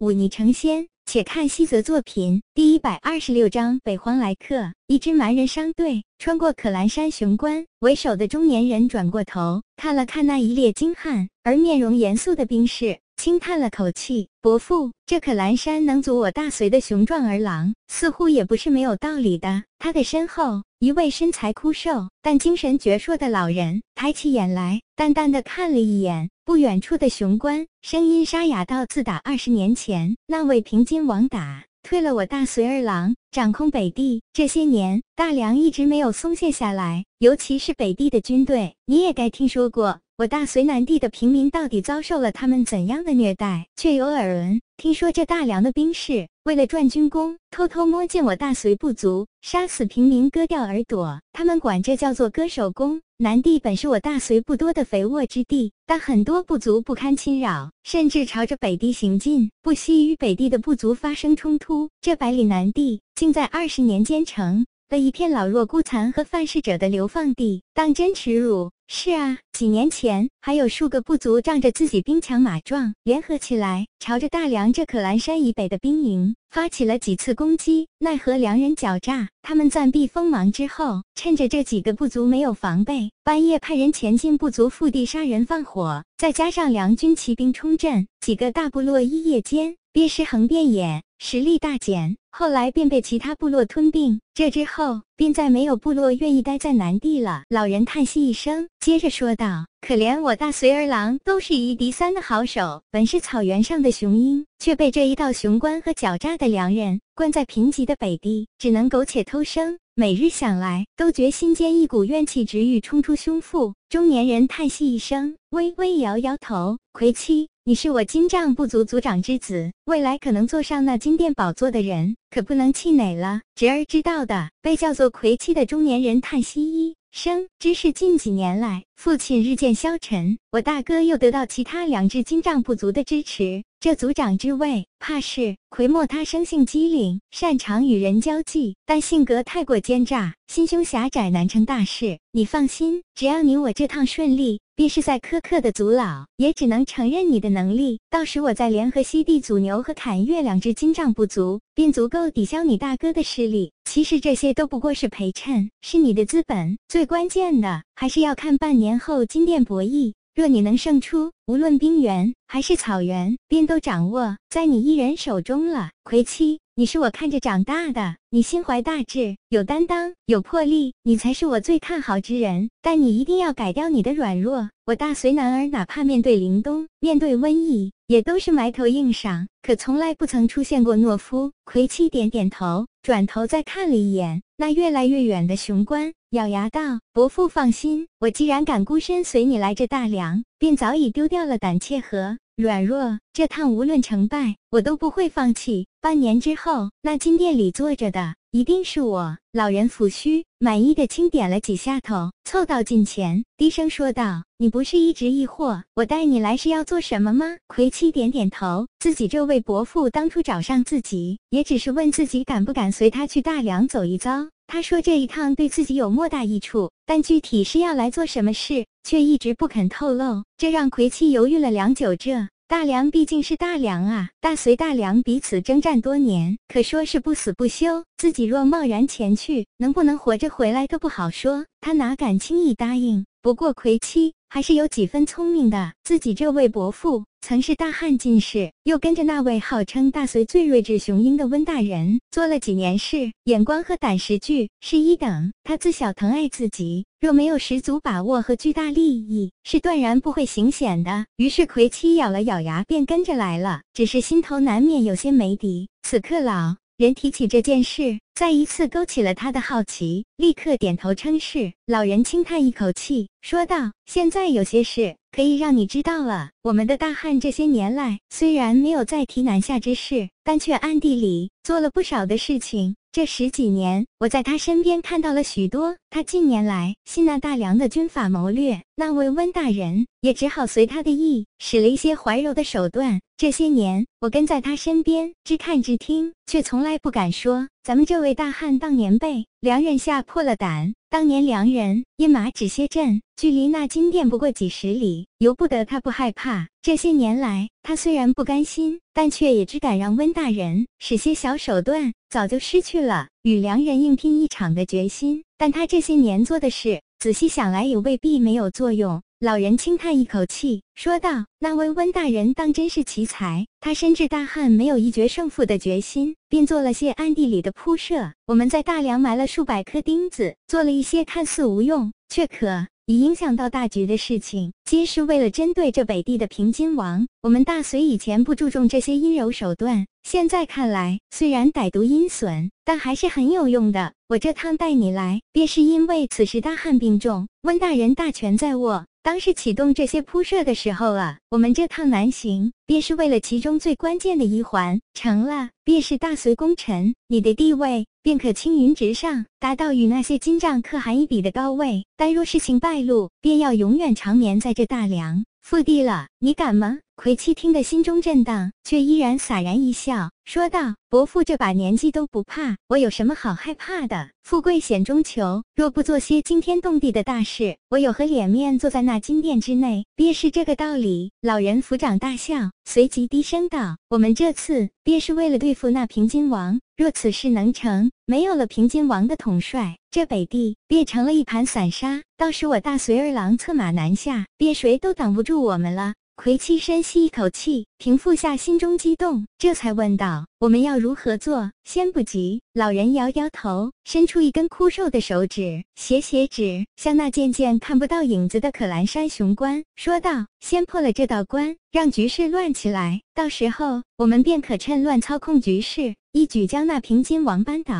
舞霓成仙。且看西泽作品第一百二十六章北荒来客。一支蛮人商队穿过可兰山雄关，为首的中年人转过头，看了看那一列精悍而面容严肃的兵士，轻叹了口气：“伯父，这可兰山能阻我大隋的雄壮儿郎，似乎也不是没有道理的。”他的身后，一位身材枯瘦但精神矍铄的老人抬起眼来，淡淡的看了一眼。不远处的雄关，声音沙哑道：“自打二十年前那位平津王打退了我大隋二郎，掌控北地，这些年大梁一直没有松懈下来，尤其是北地的军队，你也该听说过。我大隋南地的平民到底遭受了他们怎样的虐待，却有耳闻。听说这大梁的兵士为了赚军功，偷偷摸进我大隋部族，杀死平民，割掉耳朵，他们管这叫做割首功。”南地本是我大隋不多的肥沃之地，但很多部族不堪侵扰，甚至朝着北地行进，不惜与北地的部族发生冲突。这百里南地，竟在二十年间成的一片老弱孤残和犯事者的流放地，当真耻辱！是啊，几年前还有数个部族仗着自己兵强马壮，联合起来，朝着大梁这可兰山以北的兵营发起了几次攻击。奈何梁人狡诈，他们暂避锋芒之后，趁着这几个部族没有防备，半夜派人前进部族腹地杀人放火，再加上梁军骑兵冲阵，几个大部落一夜间兵尸横遍野，实力大减。后来便被其他部落吞并，这之后便再没有部落愿意待在南地了。老人叹息一声，接着说道：“可怜我大隋儿郎，都是一敌三的好手，本是草原上的雄鹰，却被这一道雄关和狡诈的良人关在贫瘠的北地，只能苟且偷生。每日想来，都觉心间一股怨气直欲冲出胸腹。”中年人叹息一声，微微摇摇头：“魁妻。”你是我金帐部族族长之子，未来可能坐上那金殿宝座的人，可不能气馁了。侄儿知道的，被叫做魁妻的中年人叹息一声，只是近几年来，父亲日渐消沉，我大哥又得到其他两支金帐部族的支持，这族长之位，怕是魁莫他生性机灵，擅长与人交际，但性格太过奸诈，心胸狭窄，难成大事。你放心，只要你我这趟顺利。便是在苛刻的族老，也只能承认你的能力。到时我再联合西地祖牛和坎月两只金帐部族，便足够抵消你大哥的势力。其实这些都不过是陪衬，是你的资本。最关键的还是要看半年后金殿博弈。若你能胜出，无论冰原还是草原，便都掌握在你一人手中了。魁七，你是我看着长大的，你心怀大志，有担当，有魄力，你才是我最看好之人。但你一定要改掉你的软弱。我大隋男儿，哪怕面对凛冬，面对瘟疫，也都是埋头硬上，可从来不曾出现过懦夫。魁七点点头，转头再看了一眼那越来越远的雄关。咬牙道：“伯父放心，我既然敢孤身随你来这大梁，便早已丢掉了胆怯和软弱。这趟无论成败，我都不会放弃。半年之后，那金殿里坐着的一定是我。”老人抚须，满意的轻点了几下头，凑到近前，低声说道：“你不是一直疑惑我带你来是要做什么吗？”魁妻点点头，自己这位伯父当初找上自己，也只是问自己敢不敢随他去大梁走一遭。他说这一趟对自己有莫大益处，但具体是要来做什么事，却一直不肯透露，这让魁妻犹豫了良久。这大梁毕竟是大梁啊，大隋大梁彼此征战多年，可说是不死不休。自己若贸然前去，能不能活着回来都不好说，他哪敢轻易答应？不过魁妻。还是有几分聪明的。自己这位伯父曾是大汉进士，又跟着那位号称大隋最睿智雄鹰的温大人做了几年事，眼光和胆识俱是一等。他自小疼爱自己，若没有十足把握和巨大利益，是断然不会行险的。于是魁妻咬了咬牙，便跟着来了。只是心头难免有些没底。此刻老。人提起这件事，再一次勾起了他的好奇，立刻点头称是。老人轻叹一口气，说道：“现在有些事可以让你知道了。我们的大汉这些年来，虽然没有再提南下之事，但却暗地里做了不少的事情。”这十几年，我在他身边看到了许多他近年来吸纳大梁的军法谋略。那位温大人也只好随他的意，使了一些怀柔的手段。这些年，我跟在他身边，只看只听，却从来不敢说。咱们这位大汉当年被良人吓破了胆。当年良人因马止歇阵，距离那金殿不过几十里，由不得他不害怕。这些年来，他虽然不甘心，但却也只敢让温大人使些小手段，早就失去了与良人硬拼一场的决心。但他这些年做的事，仔细想来也未必没有作用。老人轻叹一口气，说道：“那位温大人当真是奇才。他深知大汉没有一决胜负的决心，便做了些暗地里的铺设。我们在大梁埋了数百颗钉子，做了一些看似无用却可以影响到大局的事情，皆是为了针对这北地的平津王。我们大隋以前不注重这些阴柔手段，现在看来，虽然歹毒阴损，但还是很有用的。我这趟带你来，便是因为此时大汉病重，温大人大权在握。”当是启动这些铺设的时候啊，我们这趟南行便是为了其中最关键的一环成了，便是大隋功臣，你的地位便可青云直上，达到与那些金帐可汗一比的高位。但若事情败露，便要永远长眠在这大梁腹地了。你敢吗？魁七听得心中震荡，却依然洒然一笑，说道：“伯父这把年纪都不怕，我有什么好害怕的？富贵险中求，若不做些惊天动地的大事，我有何脸面坐在那金殿之内？便是这个道理。”老人抚掌大笑，随即低声道：“我们这次便是为了对付那平津王。若此事能成，没有了平津王的统帅，这北地变成了一盘散沙。到时我大隋二郎策马南下，便谁都挡不住我们了。”魁七深吸一口气，平复下心中激动，这才问道：“我们要如何做？”先不急。老人摇摇头，伸出一根枯瘦的手指，斜斜指向那渐渐看不到影子的可兰山雄关，说道：“先破了这道关，让局势乱起来，到时候我们便可趁乱操控局势，一举将那平津王扳倒。”